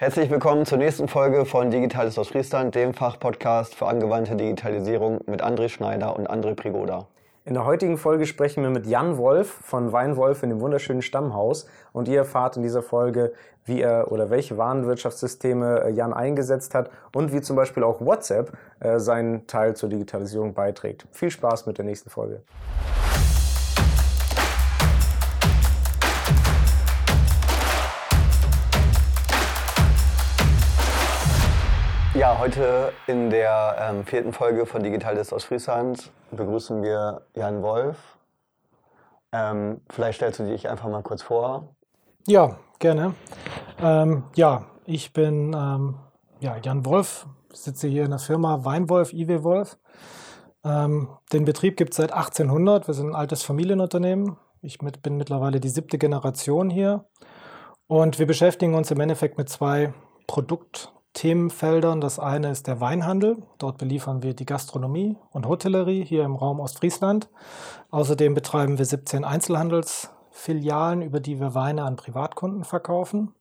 Herzlich willkommen zur nächsten Folge von Digitales aus Friesland, dem Fachpodcast für angewandte Digitalisierung mit André Schneider und André Prigoda. In der heutigen Folge sprechen wir mit Jan Wolf von Weinwolf in dem wunderschönen Stammhaus und ihr erfahrt in dieser Folge, wie er oder welche Warenwirtschaftssysteme äh, Jan eingesetzt hat und wie zum Beispiel auch WhatsApp äh, seinen Teil zur Digitalisierung beiträgt. Viel Spaß mit der nächsten Folge. Ja, heute in der ähm, vierten Folge von Digitales aus Friesland begrüßen wir Jan Wolf. Ähm, vielleicht stellst du dich einfach mal kurz vor. Ja, gerne. Ähm, ja, ich bin ähm, ja, Jan Wolf, sitze hier in der Firma Weinwolf, IW Wolf. Ähm, den Betrieb gibt es seit 1800. Wir sind ein altes Familienunternehmen. Ich mit, bin mittlerweile die siebte Generation hier. Und wir beschäftigen uns im Endeffekt mit zwei Produkt Themenfeldern. Das eine ist der Weinhandel. Dort beliefern wir die Gastronomie und Hotellerie hier im Raum Ostfriesland. Außerdem betreiben wir 17 Einzelhandelsfilialen, über die wir Weine an Privatkunden verkaufen.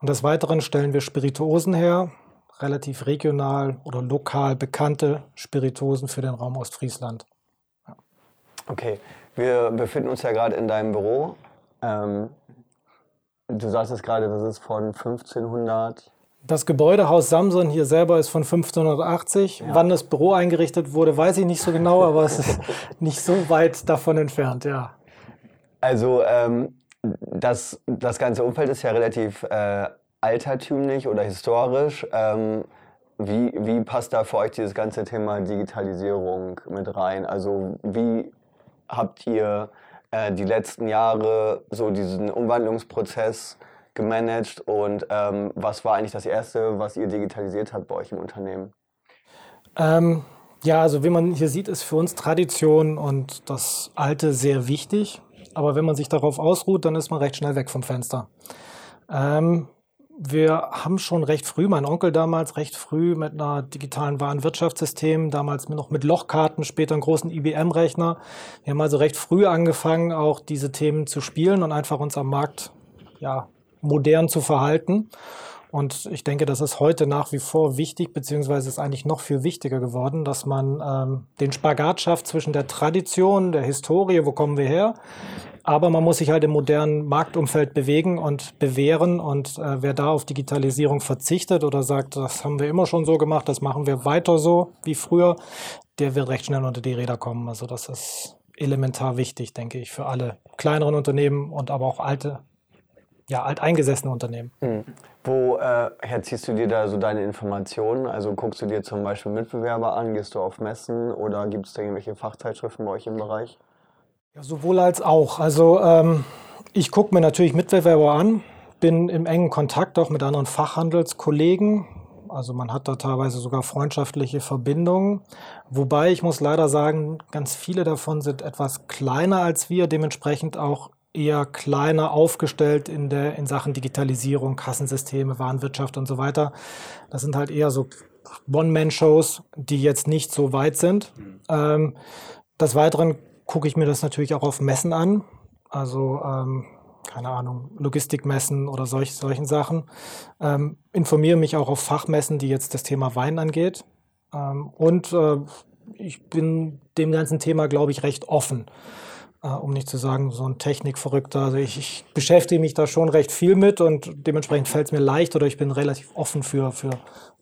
Und des Weiteren stellen wir Spirituosen her, relativ regional oder lokal bekannte Spirituosen für den Raum Ostfriesland. Okay, wir befinden uns ja gerade in deinem Büro. Ähm, du sagst es gerade, das ist von 1500 das Gebäudehaus Samson hier selber ist von 1580. Ja. Wann das Büro eingerichtet wurde, weiß ich nicht so genau, aber es ist nicht so weit davon entfernt, ja. Also ähm, das, das ganze Umfeld ist ja relativ äh, altertümlich oder historisch. Ähm, wie, wie passt da für euch dieses ganze Thema Digitalisierung mit rein? Also wie habt ihr äh, die letzten Jahre so diesen Umwandlungsprozess gemanagt und ähm, was war eigentlich das Erste, was ihr digitalisiert habt bei euch im Unternehmen? Ähm, ja, also wie man hier sieht, ist für uns Tradition und das Alte sehr wichtig. Aber wenn man sich darauf ausruht, dann ist man recht schnell weg vom Fenster. Ähm, wir haben schon recht früh, mein Onkel damals recht früh mit einer digitalen Warenwirtschaftssystem, damals noch mit Lochkarten, später einen großen IBM-Rechner. Wir haben also recht früh angefangen, auch diese Themen zu spielen und einfach uns am Markt ja, modern zu verhalten. Und ich denke, das ist heute nach wie vor wichtig, beziehungsweise ist eigentlich noch viel wichtiger geworden, dass man ähm, den Spagat schafft zwischen der Tradition, der Historie, wo kommen wir her, aber man muss sich halt im modernen Marktumfeld bewegen und bewähren. Und äh, wer da auf Digitalisierung verzichtet oder sagt, das haben wir immer schon so gemacht, das machen wir weiter so wie früher, der wird recht schnell unter die Räder kommen. Also das ist elementar wichtig, denke ich, für alle kleineren Unternehmen und aber auch alte ja, alteingesessene Unternehmen. Hm. Woher äh, ziehst du dir da so deine Informationen? Also guckst du dir zum Beispiel Mitbewerber an, gehst du auf Messen oder gibt es da irgendwelche Fachzeitschriften bei euch im Bereich? Ja, sowohl als auch. Also ähm, ich gucke mir natürlich Mitbewerber an, bin im engen Kontakt auch mit anderen Fachhandelskollegen. Also man hat da teilweise sogar freundschaftliche Verbindungen. Wobei ich muss leider sagen, ganz viele davon sind etwas kleiner als wir, dementsprechend auch eher kleiner aufgestellt in, der, in Sachen Digitalisierung, Kassensysteme, Warenwirtschaft und so weiter. Das sind halt eher so One-Man-Shows, die jetzt nicht so weit sind. Mhm. Ähm, des Weiteren gucke ich mir das natürlich auch auf Messen an. Also, ähm, keine Ahnung, Logistikmessen oder solch, solchen Sachen. Ähm, informiere mich auch auf Fachmessen, die jetzt das Thema Wein angeht. Ähm, und äh, ich bin dem ganzen Thema, glaube ich, recht offen äh, um nicht zu sagen, so ein Technikverrückter. Also ich, ich, beschäftige mich da schon recht viel mit und dementsprechend fällt es mir leicht oder ich bin relativ offen für, für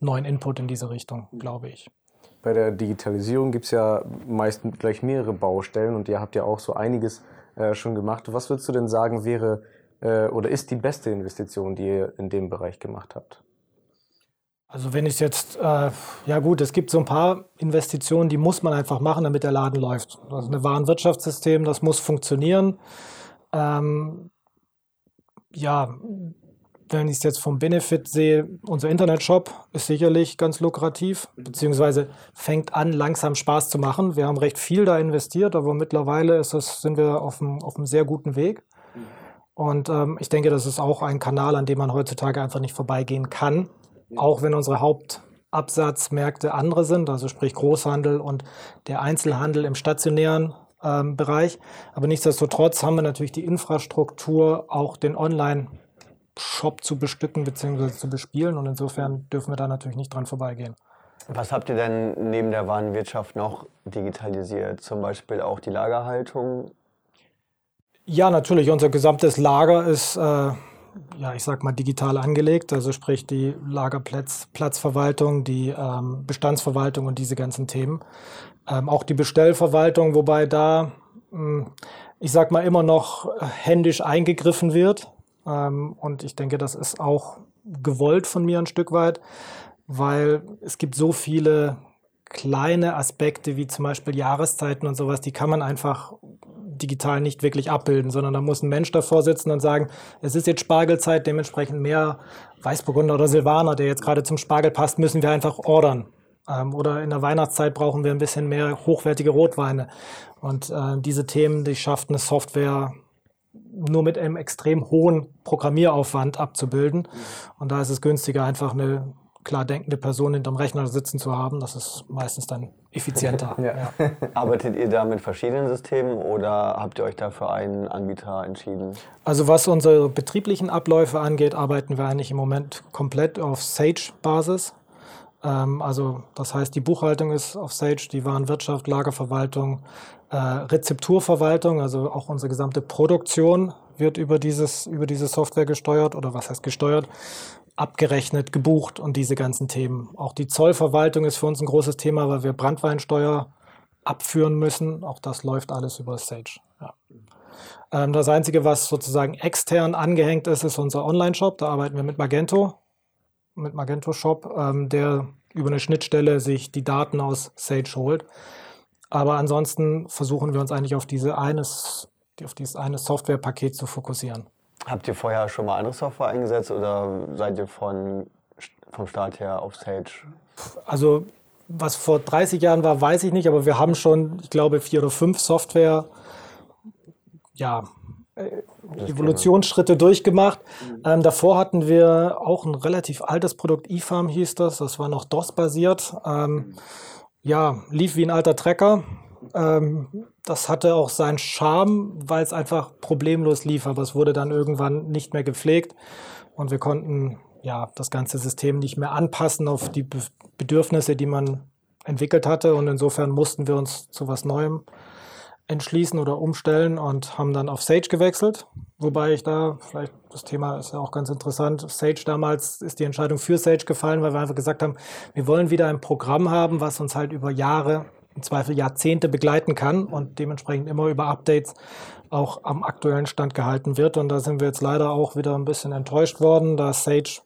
neuen Input in diese Richtung, glaube ich. Bei der Digitalisierung gibt es ja meist gleich mehrere Baustellen und ihr habt ja auch so einiges äh, schon gemacht. Was würdest du denn sagen, wäre äh, oder ist die beste Investition, die ihr in dem Bereich gemacht habt? Also wenn ich jetzt, äh, ja gut, es gibt so ein paar Investitionen, die muss man einfach machen, damit der Laden läuft. Also ein Warenwirtschaftssystem, das muss funktionieren. Ähm, ja, wenn ich es jetzt vom Benefit sehe, unser Internetshop ist sicherlich ganz lukrativ, beziehungsweise fängt an, langsam Spaß zu machen. Wir haben recht viel da investiert, aber mittlerweile ist es, sind wir auf einem, auf einem sehr guten Weg. Und ähm, ich denke, das ist auch ein Kanal, an dem man heutzutage einfach nicht vorbeigehen kann auch wenn unsere Hauptabsatzmärkte andere sind, also sprich Großhandel und der Einzelhandel im stationären ähm, Bereich. Aber nichtsdestotrotz haben wir natürlich die Infrastruktur, auch den Online- Shop zu bestücken bzw. zu bespielen. Und insofern dürfen wir da natürlich nicht dran vorbeigehen. Was habt ihr denn neben der Warenwirtschaft noch digitalisiert? Zum Beispiel auch die Lagerhaltung? Ja, natürlich. Unser gesamtes Lager ist, äh, ja, ich sag mal, digital angelegt. Also sprich die Lagerplatzverwaltung, die ähm, Bestandsverwaltung und diese ganzen Themen. Ähm, auch die Bestellverwaltung, wobei da, mh, hm, ich sag mal, immer noch händisch eingegriffen wird. Ähm, und ich denke, das ist auch gewollt von mir ein Stück weit weil es gibt so viele kleine Aspekte wie zum Beispiel Jahreszeiten und sowas, die kann man einfach digital nicht wirklich abbilden, sondern da muss ein Mensch davor sitzen und sagen, es ist jetzt Spargelzeit, dementsprechend mehr Weißburgunder oder Silvaner, der jetzt gerade zum Spargel passt, müssen wir einfach ordern. Ähm, oder in der Weihnachtszeit brauchen wir ein bisschen mehr hochwertige Rotweine. Und äh, diese Themen, die schafft eine Software nur mit einem extrem hohen Programmieraufwand abzubilden. Und da ist es günstiger, einfach eine klar denkende Person hinterm Rechner sitzen zu haben. Das ist meistens dann effizienter. ja. Ja. Arbeitet ihr da mit verschiedenen Systemen oder habt ihr euch da für einen Anbieter entschieden? Also was unsere betrieblichen Abläufe angeht, arbeiten wir eigentlich im Moment komplett auf Sage-Basis. Ähm, also das heißt, die Buchhaltung ist auf Sage, die Warenwirtschaft, Lagerverwaltung, äh, Rezepturverwaltung, also auch unsere gesamte Produktion wird über, dieses, über diese Software gesteuert oder was heißt gesteuert? Abgerechnet, gebucht und diese ganzen Themen. Auch die Zollverwaltung ist für uns ein großes Thema, weil wir Brandweinsteuer abführen müssen. Auch das läuft alles über Sage. Ja. Ähm, das Einzige, was sozusagen extern angehängt ist, ist unser Online-Shop. Da arbeiten wir mit Magento, mit Magento Shop, ähm, der über eine Schnittstelle sich die Daten aus Sage holt. Aber ansonsten versuchen wir uns eigentlich auf, diese eines, auf dieses eine Softwarepaket zu fokussieren. Habt ihr vorher schon mal andere Software eingesetzt oder seid ihr von, vom Start her auf Sage? Also was vor 30 Jahren war, weiß ich nicht, aber wir haben schon, ich glaube, vier oder fünf Software, ja, äh, Evolutionsschritte durchgemacht. Mhm. Ähm, davor hatten wir auch ein relativ altes Produkt, eFarm hieß das, das war noch DOS-basiert. Ähm, ja, lief wie ein alter Trecker. Ähm, das hatte auch seinen Charme, weil es einfach problemlos lief, aber es wurde dann irgendwann nicht mehr gepflegt. Und wir konnten ja das ganze System nicht mehr anpassen auf die Be Bedürfnisse, die man entwickelt hatte. Und insofern mussten wir uns zu was Neuem entschließen oder umstellen und haben dann auf Sage gewechselt. Wobei ich da, vielleicht das Thema ist ja auch ganz interessant, Sage damals ist die Entscheidung für Sage gefallen, weil wir einfach gesagt haben, wir wollen wieder ein Programm haben, was uns halt über Jahre im Zweifel Jahrzehnte begleiten kann und dementsprechend immer über Updates auch am aktuellen Stand gehalten wird. Und da sind wir jetzt leider auch wieder ein bisschen enttäuscht worden, da Sage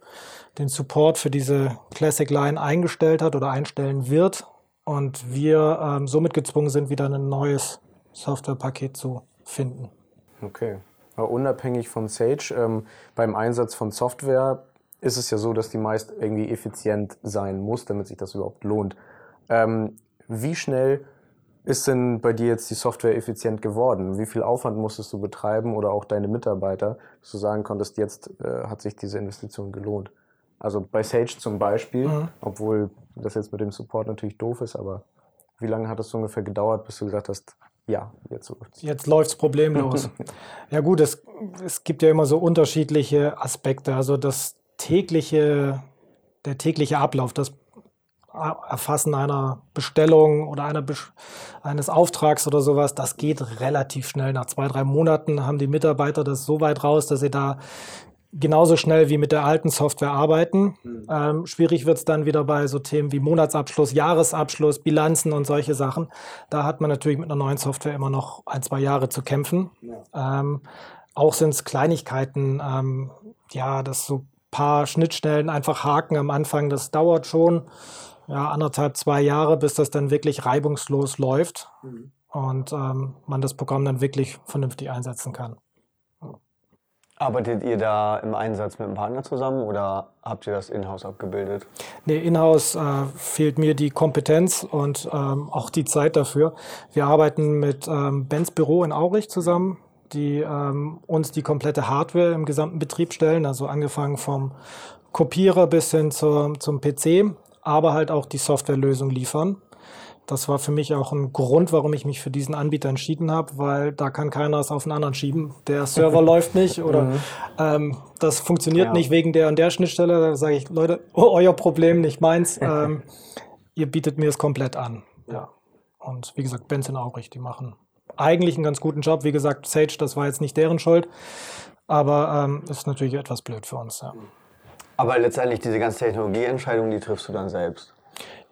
den Support für diese Classic Line eingestellt hat oder einstellen wird und wir ähm, somit gezwungen sind, wieder ein neues Softwarepaket zu finden. Okay. Aber unabhängig von Sage, ähm, beim Einsatz von Software ist es ja so, dass die meist irgendwie effizient sein muss, damit sich das überhaupt lohnt. Ähm, wie schnell ist denn bei dir jetzt die Software effizient geworden? Wie viel Aufwand musstest du betreiben oder auch deine Mitarbeiter, dass du sagen konntest, jetzt äh, hat sich diese Investition gelohnt? Also bei Sage zum Beispiel, mhm. obwohl das jetzt mit dem Support natürlich doof ist, aber wie lange hat es ungefähr gedauert, bis du gesagt hast, ja, jetzt läuft's. Jetzt läuft's problemlos. ja gut, es, es gibt ja immer so unterschiedliche Aspekte. Also das tägliche, der tägliche Ablauf, das Erfassen einer Bestellung oder einer eines Auftrags oder sowas, das geht relativ schnell. Nach zwei, drei Monaten haben die Mitarbeiter das so weit raus, dass sie da genauso schnell wie mit der alten Software arbeiten. Mhm. Ähm, schwierig wird es dann wieder bei so Themen wie Monatsabschluss, Jahresabschluss, Bilanzen und solche Sachen. Da hat man natürlich mit einer neuen Software immer noch ein, zwei Jahre zu kämpfen. Ja. Ähm, auch sind es Kleinigkeiten, ähm, ja, dass so paar Schnittstellen einfach haken am Anfang, das dauert schon ja, anderthalb, zwei Jahre, bis das dann wirklich reibungslos läuft mhm. und ähm, man das Programm dann wirklich vernünftig einsetzen kann. Arbeitet ihr da im Einsatz mit einem Partner zusammen oder habt ihr das in-house abgebildet? Nee, in-house äh, fehlt mir die Kompetenz und ähm, auch die Zeit dafür. Wir arbeiten mit ähm, Benz Büro in Aurich zusammen, die ähm, uns die komplette Hardware im gesamten Betrieb stellen, also angefangen vom Kopierer bis hin zur, zum PC aber halt auch die Softwarelösung liefern. Das war für mich auch ein Grund, warum ich mich für diesen Anbieter entschieden habe, weil da kann keiner es auf den anderen schieben. Der Server läuft nicht oder mhm. ähm, das funktioniert ja. nicht wegen der und der Schnittstelle. Da sage ich, Leute, oh, euer Problem, nicht meins. Ähm, ihr bietet mir es komplett an. Ja. Und wie gesagt, Benson Aurich, die machen eigentlich einen ganz guten Job. Wie gesagt, Sage, das war jetzt nicht deren Schuld, aber ähm, ist natürlich etwas blöd für uns. Ja. Aber letztendlich diese ganze Technologieentscheidung, die triffst du dann selbst.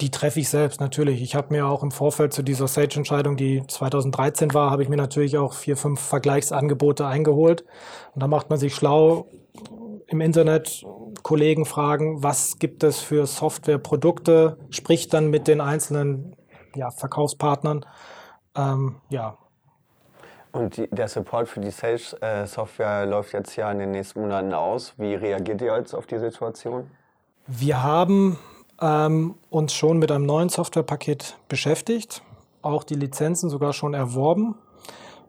Die treffe ich selbst natürlich. Ich habe mir auch im Vorfeld zu dieser Sage-Entscheidung, die 2013 war, habe ich mir natürlich auch vier, fünf Vergleichsangebote eingeholt. Und da macht man sich schlau im Internet, Kollegen fragen, was gibt es für Softwareprodukte, spricht dann mit den einzelnen ja, Verkaufspartnern. Ähm, ja, und die, der Support für die Sage-Software läuft jetzt ja in den nächsten Monaten aus. Wie reagiert ihr jetzt auf die Situation? Wir haben ähm, uns schon mit einem neuen Softwarepaket beschäftigt, auch die Lizenzen sogar schon erworben.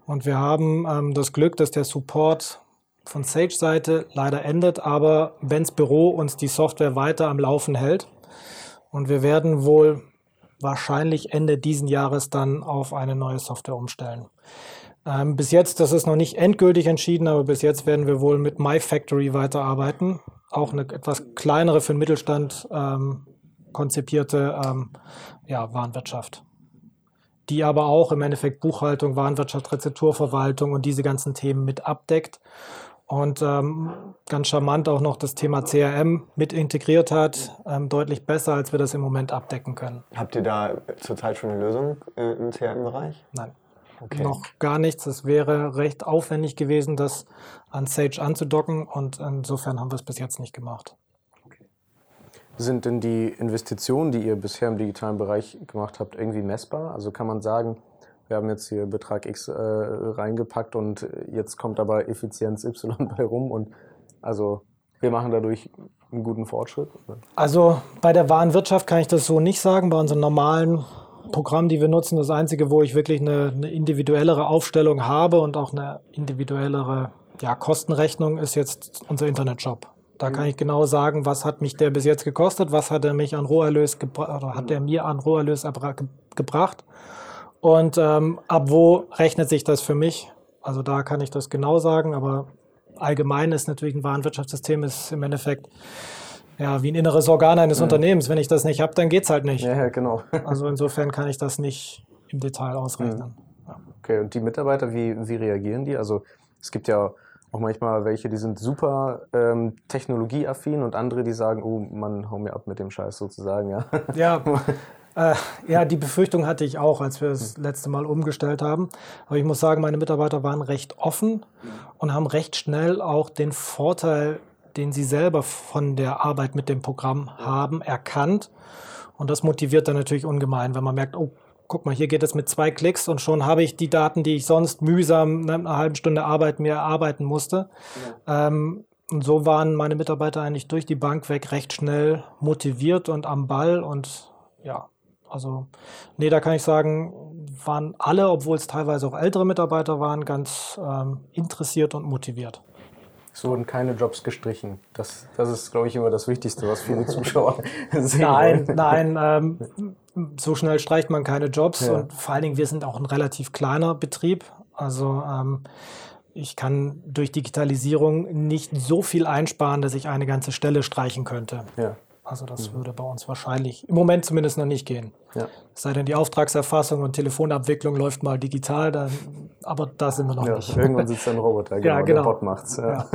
Und wir haben ähm, das Glück, dass der Support von Sage-Seite leider endet, aber Bens Büro uns die Software weiter am Laufen hält. Und wir werden wohl wahrscheinlich Ende diesen Jahres dann auf eine neue Software umstellen. Ähm, bis jetzt, das ist noch nicht endgültig entschieden, aber bis jetzt werden wir wohl mit MyFactory weiterarbeiten. Auch eine etwas kleinere für den Mittelstand ähm, konzipierte ähm, ja, Warenwirtschaft. Die aber auch im Endeffekt Buchhaltung, Warenwirtschaft, Rezepturverwaltung und diese ganzen Themen mit abdeckt. Und ähm, ganz charmant auch noch das Thema CRM mit integriert hat, ähm, deutlich besser, als wir das im Moment abdecken können. Habt ihr da zurzeit schon eine Lösung äh, im CRM-Bereich? Nein okay. noch gar nichts. Es wäre recht aufwendig gewesen, das an Sage anzudocken und insofern haben wir es bis jetzt nicht gemacht. Sind denn die Investitionen, die ihr bisher im digitalen Bereich gemacht habt, irgendwie messbar? Also kann man sagen, wir haben jetzt hier Betrag X äh, reingepackt und jetzt kommt aber Effizienz Y bei rum und also wir machen dadurch einen guten Fortschritt? Also bei der Warenwirtschaft kann ich das so nicht sagen. Bei unseren normalen Programm, die wir nutzen, das einzige, wo ich wirklich eine, eine individuellere Aufstellung habe und auch eine individuellere ja, Kostenrechnung, ist jetzt unser Internetshop. Da kann ich genau sagen, was hat mich der bis jetzt gekostet, was hat er mich an Roherlös oder hat er mir an Roherlös gebracht und ähm, ab wo rechnet sich das für mich? Also da kann ich das genau sagen, aber allgemein ist natürlich ein Warenwirtschaftssystem ist im Endeffekt ja, wie ein inneres Organ eines mhm. Unternehmens. Wenn ich das nicht habe, dann geht es halt nicht. Ja, genau. also insofern kann ich das nicht im Detail ausrechnen. Mhm. Ja. Okay, und die Mitarbeiter, wie, wie reagieren die? Also es gibt ja auch manchmal welche, die sind super ähm, technologieaffin und andere, die sagen, oh Mann, hau mir ab mit dem Scheiß sozusagen, ja. Ja, äh, ja, die Befürchtung hatte ich auch, als wir das letzte Mal umgestellt haben. Aber ich muss sagen, meine Mitarbeiter waren recht offen und haben recht schnell auch den Vorteil den sie selber von der Arbeit mit dem Programm haben, erkannt. Und das motiviert dann natürlich ungemein, wenn man merkt, oh, guck mal, hier geht es mit zwei Klicks und schon habe ich die Daten, die ich sonst mühsam ne, eine halbe Stunde Arbeit mir erarbeiten musste. Ja. Ähm, und so waren meine Mitarbeiter eigentlich durch die Bank weg recht schnell motiviert und am Ball und ja, also nee, da kann ich sagen, waren alle, obwohl es teilweise auch ältere Mitarbeiter waren, ganz ähm, interessiert und motiviert. Es wurden keine Jobs gestrichen. Das, das ist, glaube ich, immer das Wichtigste, was viele Zuschauer sehen. Nein, nein, ähm, so schnell streicht man keine Jobs ja. und vor allen Dingen, wir sind auch ein relativ kleiner Betrieb. Also ähm, ich kann durch Digitalisierung nicht so viel einsparen, dass ich eine ganze Stelle streichen könnte. Ja. Also das mhm. würde bei uns wahrscheinlich im Moment zumindest noch nicht gehen. Ja. Es sei denn, die Auftragserfassung und Telefonabwicklung läuft mal digital, dann, aber da sind wir noch ja, nicht. Irgendwann sitzt ein Roboter, genau, ja, genau. der Bot macht's. Ja.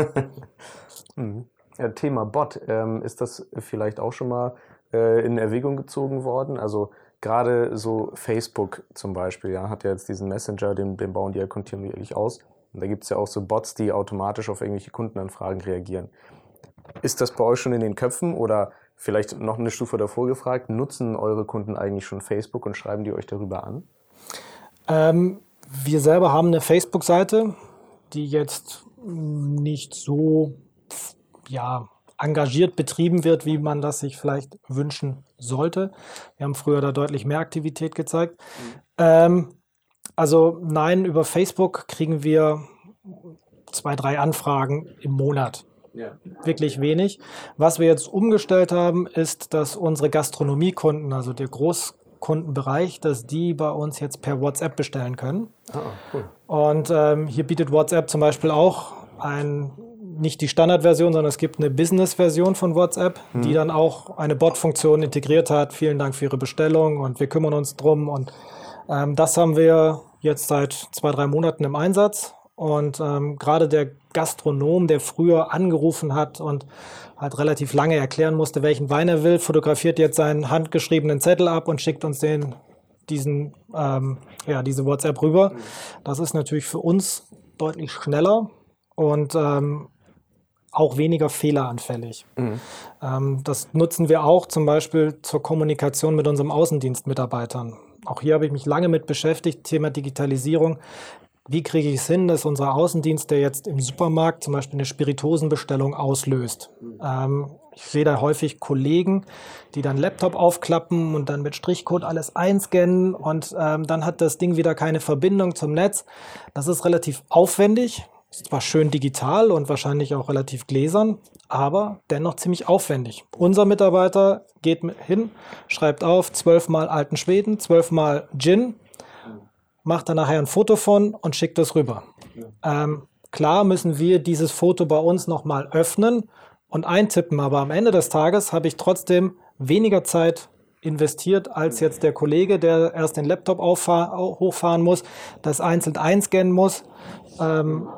mhm. Thema Bot, ähm, ist das vielleicht auch schon mal äh, in Erwägung gezogen worden? Also gerade so Facebook zum Beispiel, ja, hat ja jetzt diesen Messenger, den, den bauen die ja kontinuierlich aus. Und da gibt es ja auch so Bots, die automatisch auf irgendwelche Kundenanfragen reagieren. Ist das bei euch schon in den Köpfen oder Vielleicht noch eine Stufe davor gefragt, nutzen eure Kunden eigentlich schon Facebook und schreiben die euch darüber an? Ähm, wir selber haben eine Facebook-Seite, die jetzt nicht so ja, engagiert betrieben wird, wie man das sich vielleicht wünschen sollte. Wir haben früher da deutlich mehr Aktivität gezeigt. Mhm. Ähm, also nein, über Facebook kriegen wir zwei, drei Anfragen im Monat. Ja. Wirklich wenig. Was wir jetzt umgestellt haben, ist, dass unsere Gastronomiekunden, also der Groß Kundenbereich, dass die bei uns jetzt per WhatsApp bestellen können. Ah, cool. Und ähm, hier bietet WhatsApp zum Beispiel auch ein, nicht die Standardversion, sondern es gibt eine Business-Version von WhatsApp, hm. die dann auch eine Bot-Funktion integriert hat. Vielen Dank für Ihre Bestellung und wir kümmern uns drum. Und ähm, das haben wir jetzt seit zwei, drei Monaten im Einsatz. Und ähm, gerade der Gastronom, der früher angerufen hat und halt relativ lange erklären musste, welchen Wein er will, fotografiert jetzt seinen handgeschriebenen Zettel ab und schickt uns den, diesen, ähm, ja, diese WhatsApp rüber. Das ist natürlich für uns deutlich schneller und ähm, auch weniger fehleranfällig. Mhm. Ähm, das nutzen wir auch zum Beispiel zur Kommunikation mit unserem Außendienstmitarbeitern. Auch hier habe ich mich lange mit beschäftigt, Thema Digitalisierung. Wie kriege ich es hin, dass unser Außendienst, der jetzt im Supermarkt zum Beispiel eine Spiritosenbestellung auslöst? Ähm, ich sehe da häufig Kollegen, die dann Laptop aufklappen und dann mit Strichcode alles einscannen und ähm, dann hat das Ding wieder keine Verbindung zum Netz. Das ist relativ aufwendig. Ist zwar schön digital und wahrscheinlich auch relativ gläsern, aber dennoch ziemlich aufwendig. Unser Mitarbeiter geht hin, schreibt auf zwölfmal alten Schweden, zwölfmal Gin, macht dann nachher ein Foto von und schickt es rüber. Ja. Ähm, klar müssen wir dieses Foto bei uns nochmal öffnen und eintippen, aber am Ende des Tages habe ich trotzdem weniger Zeit investiert als jetzt der Kollege, der erst den Laptop hochfahren muss, das einzeln einscannen muss. Ähm,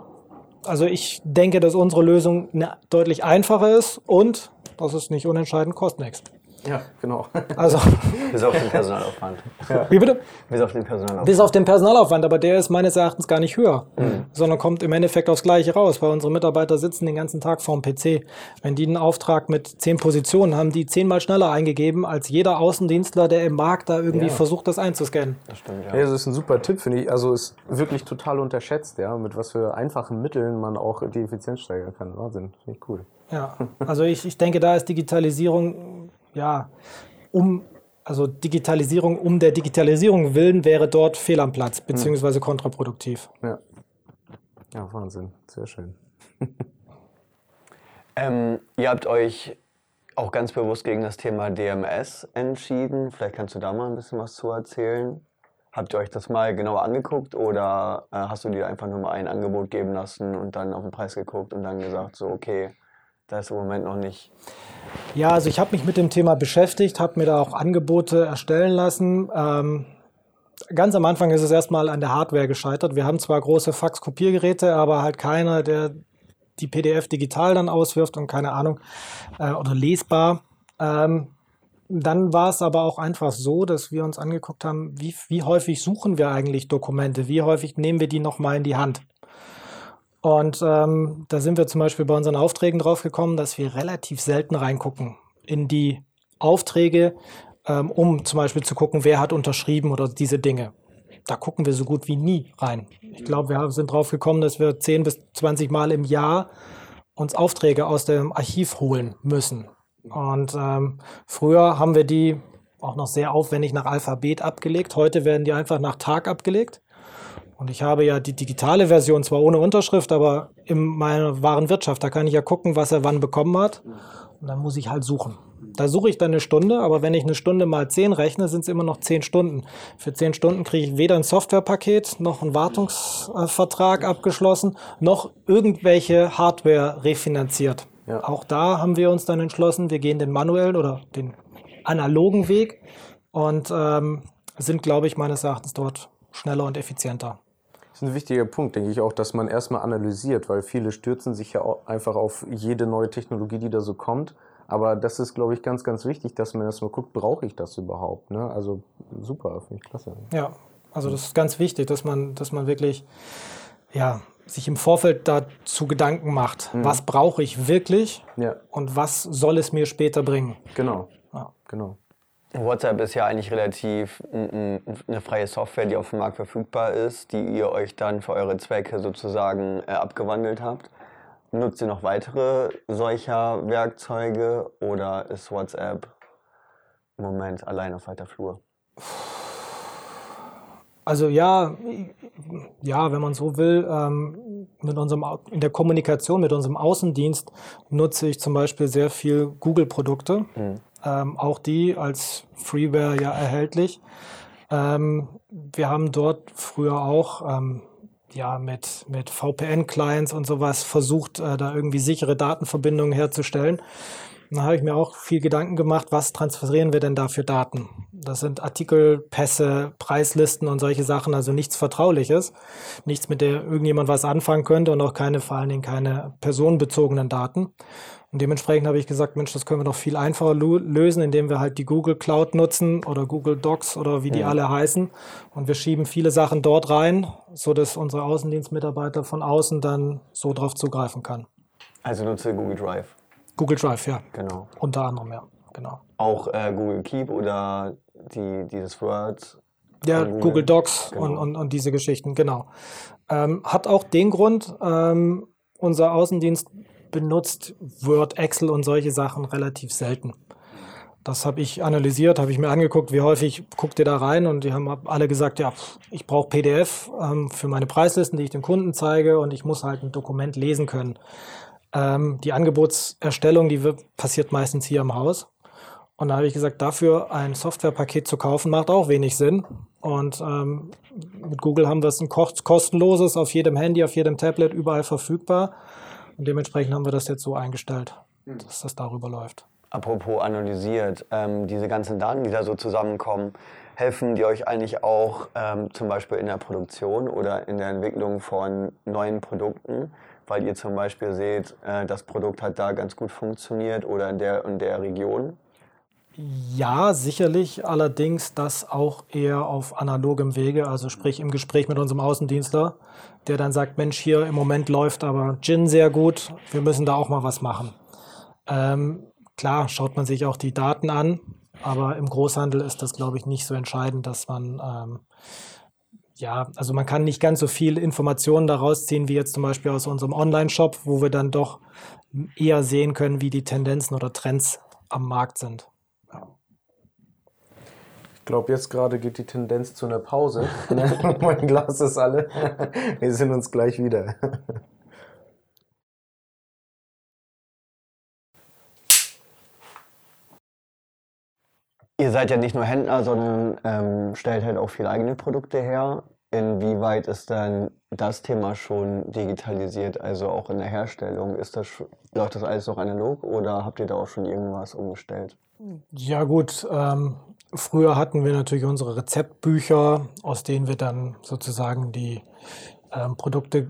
also ich denke, dass unsere Lösung deutlich einfacher ist und das ist nicht unentscheidend, kostet nichts. Ja, genau. Also, Bis auf den Personalaufwand. Ja. Wie bitte? Bis auf den Personalaufwand. Bis auf den Personalaufwand, aber der ist meines Erachtens gar nicht höher, mhm. sondern kommt im Endeffekt aufs Gleiche raus, weil unsere Mitarbeiter sitzen den ganzen Tag vorm PC. Wenn die einen Auftrag mit zehn Positionen haben, die zehnmal schneller eingegeben als jeder Außendienstler, der im Markt da irgendwie ja. versucht, das einzuscannen. Das stimmt, ja. ja. Das ist ein super Tipp, finde ich. Also ist wirklich total unterschätzt, ja, mit was für einfachen Mitteln man auch die Effizienz steigern kann. Wahnsinn, finde ich cool. Ja, also ich, ich denke, da ist Digitalisierung ja, um, also Digitalisierung um der Digitalisierung willen wäre dort fehl am Platz, beziehungsweise kontraproduktiv. Ja, ja Wahnsinn, sehr schön. ähm, ihr habt euch auch ganz bewusst gegen das Thema DMS entschieden. Vielleicht kannst du da mal ein bisschen was zu erzählen. Habt ihr euch das mal genauer angeguckt oder äh, hast du dir einfach nur mal ein Angebot geben lassen und dann auf den Preis geguckt und dann gesagt, so, okay, da ist im Moment noch nicht. Ja, also ich habe mich mit dem Thema beschäftigt, habe mir da auch Angebote erstellen lassen. Ähm, ganz am Anfang ist es erstmal an der Hardware gescheitert. Wir haben zwar große Fax-Kopiergeräte, aber halt keiner, der die PDF digital dann auswirft und keine Ahnung äh, oder lesbar. Ähm, dann war es aber auch einfach so, dass wir uns angeguckt haben, wie, wie häufig suchen wir eigentlich Dokumente, wie häufig nehmen wir die nochmal in die Hand. Und ähm, da sind wir zum Beispiel bei unseren Aufträgen drauf gekommen, dass wir relativ selten reingucken in die Aufträge, ähm, um zum Beispiel zu gucken, wer hat unterschrieben oder diese Dinge. Da gucken wir so gut wie nie rein. Ich glaube, wir sind drauf gekommen, dass wir 10 bis 20 Mal im Jahr uns Aufträge aus dem Archiv holen müssen. Und ähm, früher haben wir die auch noch sehr aufwendig nach Alphabet abgelegt. Heute werden die einfach nach Tag abgelegt. Und ich habe ja die digitale Version zwar ohne Unterschrift, aber in meiner wahren Wirtschaft, da kann ich ja gucken, was er wann bekommen hat. Und dann muss ich halt suchen. Da suche ich dann eine Stunde, aber wenn ich eine Stunde mal zehn rechne, sind es immer noch zehn Stunden. Für zehn Stunden kriege ich weder ein Softwarepaket, noch einen Wartungsvertrag abgeschlossen, noch irgendwelche Hardware refinanziert. Ja. Auch da haben wir uns dann entschlossen, wir gehen den manuellen oder den analogen Weg und ähm, sind, glaube ich, meines Erachtens dort schneller und effizienter. Das ist ein wichtiger Punkt, denke ich auch, dass man erstmal analysiert, weil viele stürzen sich ja einfach auf jede neue Technologie, die da so kommt. Aber das ist, glaube ich, ganz, ganz wichtig, dass man erstmal guckt, brauche ich das überhaupt? Ne? Also super, finde ich klasse. Ja, also das ist ganz wichtig, dass man, dass man wirklich ja, sich im Vorfeld dazu Gedanken macht, mhm. was brauche ich wirklich ja. und was soll es mir später bringen. Genau, ja. genau. WhatsApp ist ja eigentlich relativ eine freie Software, die auf dem Markt verfügbar ist, die ihr euch dann für eure Zwecke sozusagen äh, abgewandelt habt. Nutzt ihr noch weitere solcher Werkzeuge oder ist WhatsApp im Moment allein auf weiter Flur? Also ja, ja, wenn man so will, ähm, mit unserem, in der Kommunikation mit unserem Außendienst nutze ich zum Beispiel sehr viel Google-Produkte. Mhm ähm, auch die als Freeware ja erhältlich. Ähm, wir haben dort früher auch ähm, ja, mit, mit VPN-Clients und sowas versucht, äh, da irgendwie sichere Datenverbindungen herzustellen. Da habe ich mir auch viel Gedanken gemacht, was transferieren wir denn da für Daten? Das sind Artikel, Pässe, Preislisten und solche Sachen, also nichts Vertrauliches, nichts, mit der irgendjemand was anfangen könnte und auch keine, vor allen Dingen keine personenbezogenen Daten. Und dementsprechend habe ich gesagt, Mensch, das können wir doch viel einfacher lösen, indem wir halt die Google Cloud nutzen oder Google Docs oder wie die ja. alle heißen. Und wir schieben viele Sachen dort rein, sodass unsere Außendienstmitarbeiter von außen dann so drauf zugreifen kann. Also nutze Google Drive. Google Drive, ja. Genau. Unter anderem, ja. Genau. Auch äh, Google Keep oder die, dieses Word. Ja, Google. Google, Docs genau. und, und, und diese Geschichten, genau. Ähm, hat auch den Grund, ähm, unser Außendienst benutzt Word, Excel und solche Sachen relativ selten. Das habe ich analysiert, habe ich mir angeguckt, wie häufig guckt ihr da rein und die haben alle gesagt, ja, ich brauche PDF ähm, für meine Preislisten, die ich dem Kunden zeige und ich muss halt ein Dokument lesen können. Ähm, die Angebotserstellung, die wird, passiert meistens hier im Haus. Und da habe ich gesagt, dafür ein Softwarepaket zu kaufen, macht auch wenig Sinn. Und ähm, mit Google haben wir es ein kostenloses auf jedem Handy, auf jedem Tablet, überall verfügbar. Und dementsprechend haben wir das jetzt so eingestellt, hm. dass das darüber läuft. Apropos analysiert, ähm, diese ganzen Daten, die da so zusammenkommen, helfen die euch eigentlich auch ähm, zum Beispiel in der Produktion oder in der Entwicklung von neuen Produkten, weil ihr zum Beispiel seht, äh, das Produkt hat da ganz gut funktioniert oder in der und der Region? Ja, sicherlich. Allerdings das auch eher auf analogem Wege, also sprich im Gespräch mit unserem Außendienstler, der dann sagt, Mensch, hier im Moment läuft aber Gin sehr gut, wir müssen da auch mal was machen. Ähm, klar, schaut man sich auch die Daten an, aber im Großhandel ist das, glaube ich, nicht so entscheidend, dass man, ähm, ja, also man kann nicht ganz so viel Informationen daraus ziehen, wie jetzt zum Beispiel aus unserem Online-Shop, wo wir dann doch eher sehen können, wie die Tendenzen oder Trends am Markt sind glaube, jetzt gerade geht die Tendenz zu einer Pause. mein Glas ist alle. Wir sehen uns gleich wieder. Ihr seid ja nicht nur Händler, sondern ähm, stellt halt auch viele eigene Produkte her. Inwieweit ist dann das Thema schon digitalisiert, also auch in der Herstellung? Ist das, läuft das alles noch analog oder habt ihr da auch schon irgendwas umgestellt? Ja gut, ähm, früher hatten wir natürlich unsere Rezeptbücher, aus denen wir dann sozusagen die ähm, Produkte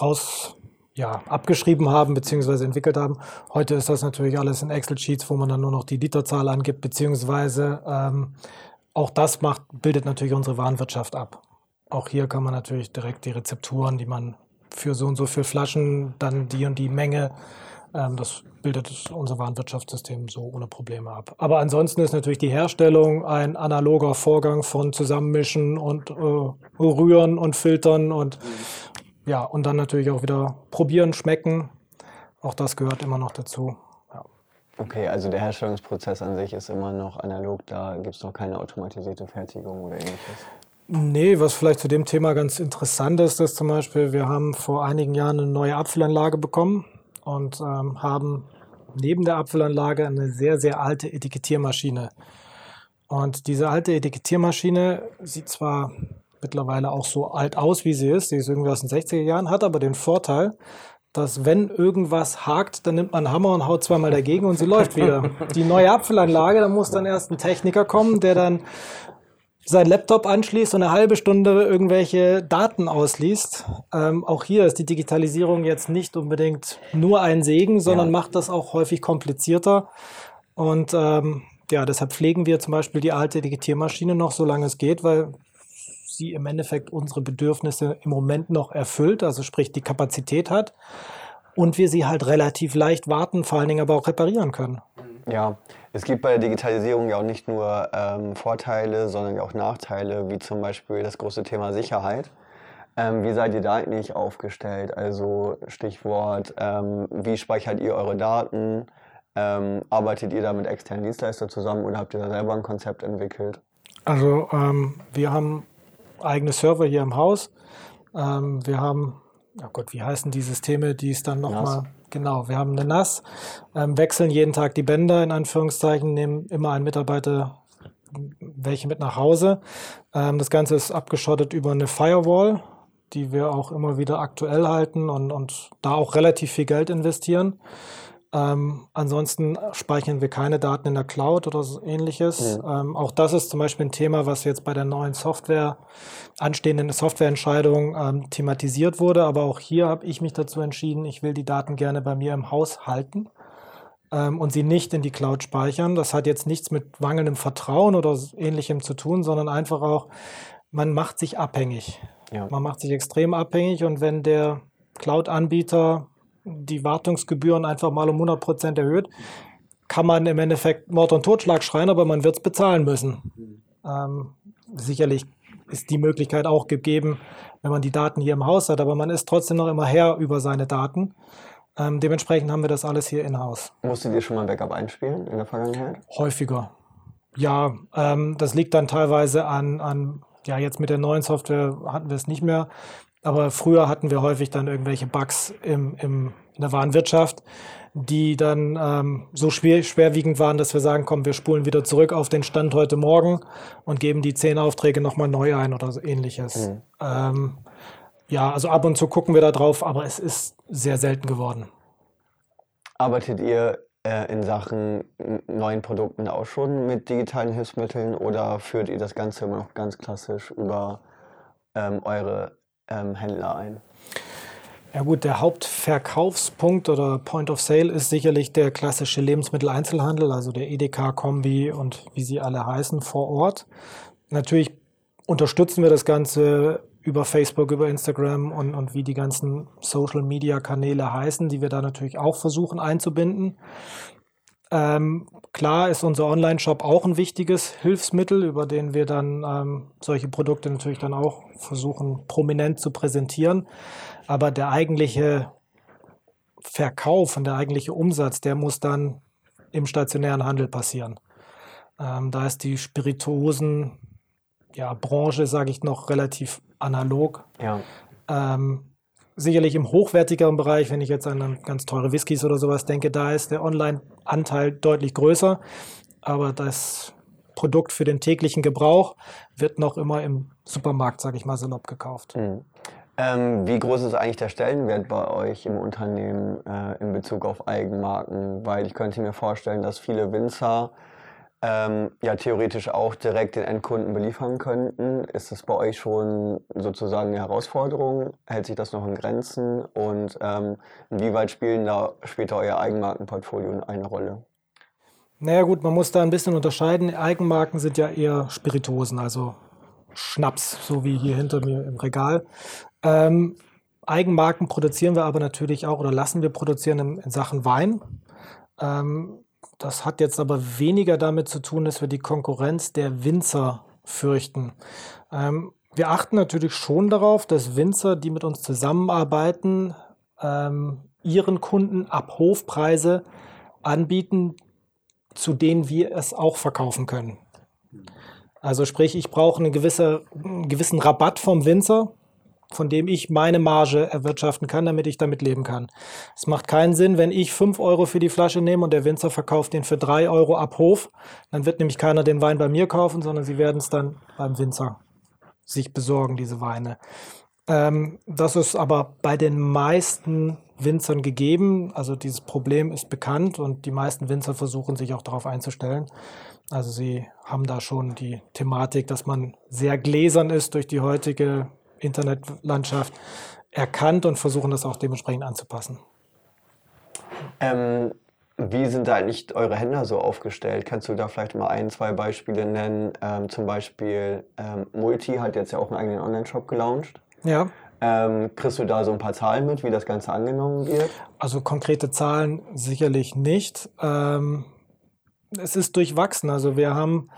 raus ja, abgeschrieben haben bzw. entwickelt haben. Heute ist das natürlich alles in Excel-Sheets, wo man dann nur noch die Literzahl angibt, beziehungsweise ähm, auch das macht, bildet natürlich unsere Warenwirtschaft ab. Auch hier kann man natürlich direkt die Rezepturen, die man für so und so viele Flaschen, dann die und die Menge ähm, das bildet unser Warenwirtschaftssystem so ohne Probleme ab. Aber ansonsten ist natürlich die Herstellung ein analoger Vorgang von Zusammenmischen und äh, Rühren und Filtern und ja, und dann natürlich auch wieder probieren, schmecken. Auch das gehört immer noch dazu. Ja. Okay, also der Herstellungsprozess an sich ist immer noch analog, da gibt es noch keine automatisierte Fertigung oder ähnliches. Nee, was vielleicht zu dem Thema ganz interessant ist, ist zum Beispiel, wir haben vor einigen Jahren eine neue Apfelanlage bekommen und ähm, haben neben der Apfelanlage eine sehr, sehr alte Etikettiermaschine. Und diese alte Etikettiermaschine sieht zwar mittlerweile auch so alt aus, wie sie ist, sie ist irgendwie aus den 60er Jahren, hat aber den Vorteil, dass wenn irgendwas hakt, dann nimmt man einen Hammer und haut zweimal dagegen und sie läuft wieder. Die neue Apfelanlage, da muss dann erst ein Techniker kommen, der dann sein Laptop anschließt und eine halbe Stunde irgendwelche Daten ausliest. Ähm, auch hier ist die Digitalisierung jetzt nicht unbedingt nur ein Segen, sondern ja. macht das auch häufig komplizierter. Und ähm, ja, deshalb pflegen wir zum Beispiel die alte Digitiermaschine noch, solange es geht, weil sie im Endeffekt unsere Bedürfnisse im Moment noch erfüllt, also sprich die Kapazität hat und wir sie halt relativ leicht warten, vor allen Dingen aber auch reparieren können. Ja, es gibt bei der Digitalisierung ja auch nicht nur ähm, Vorteile, sondern auch Nachteile, wie zum Beispiel das große Thema Sicherheit. Ähm, wie seid ihr da eigentlich aufgestellt? Also Stichwort, ähm, wie speichert ihr eure Daten? Ähm, arbeitet ihr da mit externen Dienstleistern zusammen oder habt ihr da selber ein Konzept entwickelt? Also ähm, wir haben eigene Server hier im Haus. Ähm, wir haben, oh Gott, wie heißen die Systeme, die es dann nochmal Genau, wir haben eine NAS, ähm, wechseln jeden Tag die Bänder in Anführungszeichen, nehmen immer einen Mitarbeiter welche mit nach Hause. Ähm, das Ganze ist abgeschottet über eine Firewall, die wir auch immer wieder aktuell halten und, und da auch relativ viel Geld investieren. Ähm, ansonsten speichern wir keine Daten in der Cloud oder so ähnliches. Mhm. Ähm, auch das ist zum Beispiel ein Thema, was jetzt bei der neuen Software, anstehenden Softwareentscheidung ähm, thematisiert wurde. Aber auch hier habe ich mich dazu entschieden, ich will die Daten gerne bei mir im Haus halten ähm, und sie nicht in die Cloud speichern. Das hat jetzt nichts mit mangelndem Vertrauen oder ähnlichem zu tun, sondern einfach auch, man macht sich abhängig. Ja. Man macht sich extrem abhängig und wenn der Cloud-Anbieter die Wartungsgebühren einfach mal um 100 Prozent erhöht, kann man im Endeffekt Mord und Totschlag schreien, aber man wird es bezahlen müssen. Ähm, sicherlich ist die Möglichkeit auch gegeben, wenn man die Daten hier im Haus hat, aber man ist trotzdem noch immer Herr über seine Daten. Ähm, dementsprechend haben wir das alles hier in-house. Musstet ihr schon mal ein Backup einspielen in der Vergangenheit? Häufiger. Ja, ähm, das liegt dann teilweise an, an, ja, jetzt mit der neuen Software hatten wir es nicht mehr, aber früher hatten wir häufig dann irgendwelche Bugs im, im, in der Warenwirtschaft, die dann ähm, so schwer, schwerwiegend waren, dass wir sagen, komm, wir spulen wieder zurück auf den Stand heute Morgen und geben die zehn Aufträge nochmal neu ein oder so ähnliches. Mhm. Ähm, ja, also ab und zu gucken wir da drauf, aber es ist sehr selten geworden. Arbeitet ihr äh, in Sachen neuen Produkten auch schon mit digitalen Hilfsmitteln oder führt ihr das Ganze immer noch ganz klassisch über ähm, eure ähm, Händler ein? Ja gut, der Hauptverkaufspunkt oder Point of Sale ist sicherlich der klassische Lebensmitteleinzelhandel, also der Edeka, Kombi und wie sie alle heißen vor Ort. Natürlich unterstützen wir das Ganze über Facebook, über Instagram und, und wie die ganzen Social-Media-Kanäle heißen, die wir da natürlich auch versuchen einzubinden. Ähm, klar ist unser Online-Shop auch ein wichtiges Hilfsmittel, über den wir dann ähm, solche Produkte natürlich dann auch versuchen prominent zu präsentieren. Aber der eigentliche Verkauf und der eigentliche Umsatz, der muss dann im stationären Handel passieren. Ähm, da ist die Spirituosen ja, Branche, sage ich noch, relativ analog. Ja. Ähm, sicherlich im hochwertigeren Bereich, wenn ich jetzt an ganz teure Whiskys oder sowas denke, da ist der Online-Anteil deutlich größer. Aber das Produkt für den täglichen Gebrauch wird noch immer im Supermarkt, sage ich mal, salopp gekauft. Mhm. Ähm, wie groß ist eigentlich der Stellenwert bei euch im Unternehmen äh, in Bezug auf Eigenmarken? Weil ich könnte mir vorstellen, dass viele Winzer ähm, ja theoretisch auch direkt den Endkunden beliefern könnten. Ist das bei euch schon sozusagen eine Herausforderung? Hält sich das noch in Grenzen? Und ähm, inwieweit spielen da später euer Eigenmarkenportfolio eine Rolle? Naja gut, man muss da ein bisschen unterscheiden. Eigenmarken sind ja eher Spiritosen, also Schnaps, so wie hier hinter mir im Regal. Ähm, Eigenmarken produzieren wir aber natürlich auch oder lassen wir produzieren in, in Sachen Wein. Ähm, das hat jetzt aber weniger damit zu tun, dass wir die Konkurrenz der Winzer fürchten. Ähm, wir achten natürlich schon darauf, dass Winzer, die mit uns zusammenarbeiten, ähm, ihren Kunden ab Hofpreise anbieten, zu denen wir es auch verkaufen können. Also sprich, ich brauche eine gewisse, einen gewissen Rabatt vom Winzer, von dem ich meine Marge erwirtschaften kann, damit ich damit leben kann. Es macht keinen Sinn, wenn ich 5 Euro für die Flasche nehme und der Winzer verkauft den für 3 Euro ab Hof. Dann wird nämlich keiner den Wein bei mir kaufen, sondern sie werden es dann beim Winzer sich besorgen, diese Weine. Ähm, das ist aber bei den meisten Winzern gegeben. Also dieses Problem ist bekannt und die meisten Winzer versuchen sich auch darauf einzustellen. Also sie haben da schon die Thematik, dass man sehr gläsern ist durch die heutige Internetlandschaft erkannt und versuchen das auch dementsprechend anzupassen. Ähm, wie sind da eigentlich eure Händler so aufgestellt? Kannst du da vielleicht mal ein, zwei Beispiele nennen? Ähm, zum Beispiel ähm, Multi hat jetzt ja auch einen eigenen Online-Shop gelauncht. Ja. Ähm, kriegst du da so ein paar Zahlen mit, wie das Ganze angenommen wird? Also konkrete Zahlen sicherlich nicht. Ähm, es ist durchwachsen. Also wir haben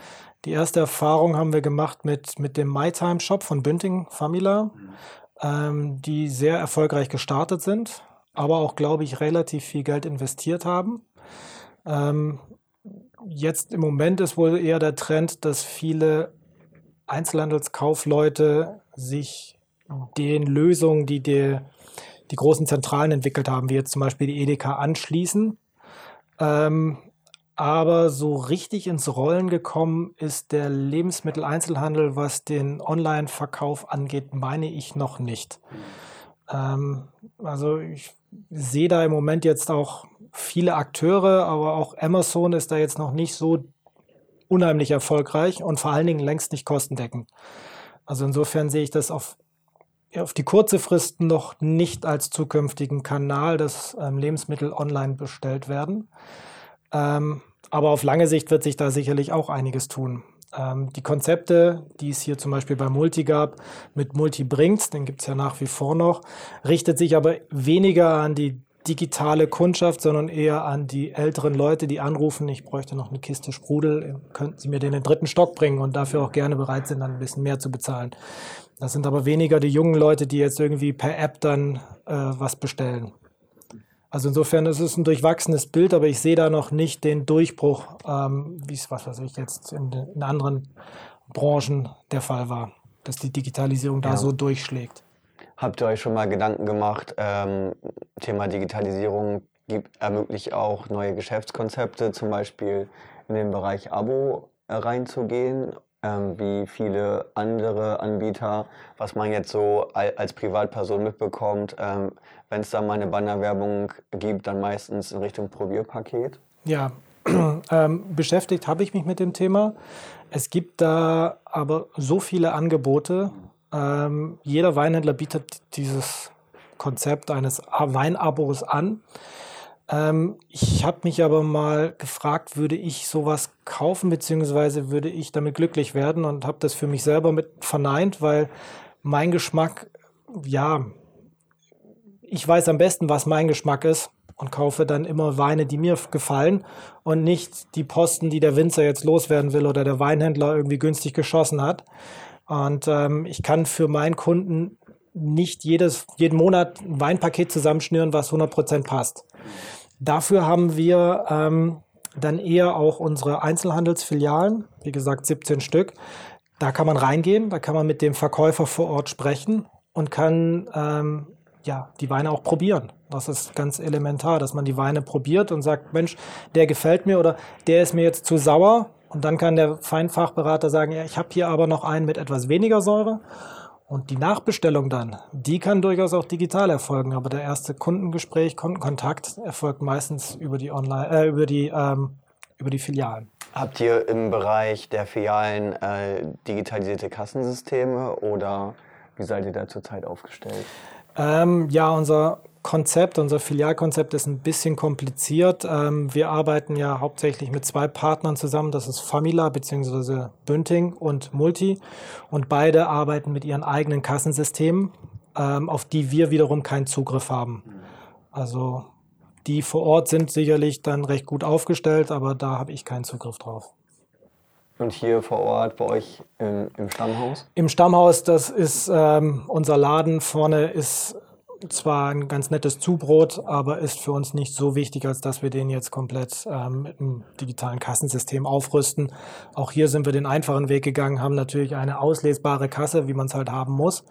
die erste Erfahrung haben wir gemacht mit, mit dem MyTime Shop von Bünding Famila, ähm, die sehr erfolgreich gestartet sind, aber auch, glaube ich, relativ viel Geld investiert haben. Ähm, jetzt im Moment ist wohl eher der Trend, dass viele Einzelhandelskaufleute sich den Lösungen, die der die großen Zentralen entwickelt haben, wie jetzt zum Beispiel die Edeka anschließen. Ähm, aber so richtig ins Rollen gekommen ist der Lebensmitteleinzelhandel, was den Online-Verkauf angeht, meine ich noch nicht. Ähm, also ich sehe da im Moment jetzt auch viele Akteure, aber auch Amazon ist da jetzt noch nicht so unheimlich erfolgreich und vor allen Dingen längst nicht kostendeckend. Also insofern sehe ich das auf, auf die kurze Frist noch nicht als zukünftigen Kanal, dass ähm, Lebensmittel online bestellt werden. Ähm, aber auf lange Sicht wird sich da sicherlich auch einiges tun. Ähm, die Konzepte, die es hier zum Beispiel bei Multi gab, mit Multi bringt, den gibt es ja nach wie vor noch, richtet sich aber weniger an die digitale Kundschaft, sondern eher an die älteren Leute, die anrufen, ich bräuchte noch eine Kiste Sprudel, könnten Sie mir den in den dritten Stock bringen und dafür auch gerne bereit sind, dann ein bisschen mehr zu bezahlen. Das sind aber weniger die jungen Leute, die jetzt irgendwie per App dann äh, was bestellen. Also insofern ist es ein durchwachsenes Bild, aber ich sehe da noch nicht den Durchbruch, ähm, wie es, was weiß ich, jetzt in, in, anderen Branchen der Fall war, dass die Digitalisierung da so durchschlägt. Habt ihr euch schon mal Gedanken gemacht, ähm, Thema Digitalisierung gibt, ermöglicht auch neue Geschäftskonzepte, zum Beispiel in den Bereich Abo äh, reinzugehen ähm, wie viele andere Anbieter, was man jetzt so als Privatperson mitbekommt. Ähm, Wenn es da mal eine Bannerwerbung gibt, dann meistens in Richtung Probierpaket. Ja, ähm, beschäftigt habe ich mich mit dem Thema. Es gibt da aber so viele Angebote. Ähm, jeder Weinhändler bietet dieses Konzept eines Weinabos an. Ähm, ich habe mich aber mal gefragt, würde ich sowas kaufen, beziehungsweise würde ich damit glücklich werden und habe das für mich selber mit verneint, weil mein Geschmack, ja, ich weiß am besten, was mein Geschmack ist und kaufe dann immer Weine, die mir gefallen und nicht die Posten, die der Winzer jetzt loswerden will oder der Weinhändler irgendwie günstig geschossen hat. Und ähm, ich kann für meinen Kunden nicht jedes, jeden Monat ein Weinpaket zusammenschnüren, was 100% passt. Dafür haben wir ähm, dann eher auch unsere Einzelhandelsfilialen, wie gesagt 17 Stück. Da kann man reingehen, da kann man mit dem Verkäufer vor Ort sprechen und kann ähm, ja, die Weine auch probieren. Das ist ganz elementar, dass man die Weine probiert und sagt, Mensch, der gefällt mir oder der ist mir jetzt zu sauer. Und dann kann der Feinfachberater sagen, ja, ich habe hier aber noch einen mit etwas weniger Säure. Und die Nachbestellung dann, die kann durchaus auch digital erfolgen, aber der erste Kundengespräch, Kundenkontakt erfolgt meistens über die Online, äh, über die ähm, über die Filialen. Habt ihr im Bereich der Filialen äh, digitalisierte Kassensysteme oder wie seid ihr da zurzeit aufgestellt? Ähm, ja, unser Konzept, unser Filialkonzept ist ein bisschen kompliziert. Ähm, wir arbeiten ja hauptsächlich mit zwei Partnern zusammen. Das ist Famila bzw. Bünding und Multi. Und beide arbeiten mit ihren eigenen Kassensystemen, ähm, auf die wir wiederum keinen Zugriff haben. Also die vor Ort sind sicherlich dann recht gut aufgestellt, aber da habe ich keinen Zugriff drauf. Und hier vor Ort bei euch im, im Stammhaus? Im Stammhaus, das ist ähm, unser Laden. Vorne ist zwar ein ganz nettes Zubrot, aber ist für uns nicht so wichtig, als dass wir den jetzt komplett ähm, mit einem digitalen Kassensystem aufrüsten. Auch hier sind wir den einfachen Weg gegangen, haben natürlich eine auslesbare Kasse, wie man es halt haben muss,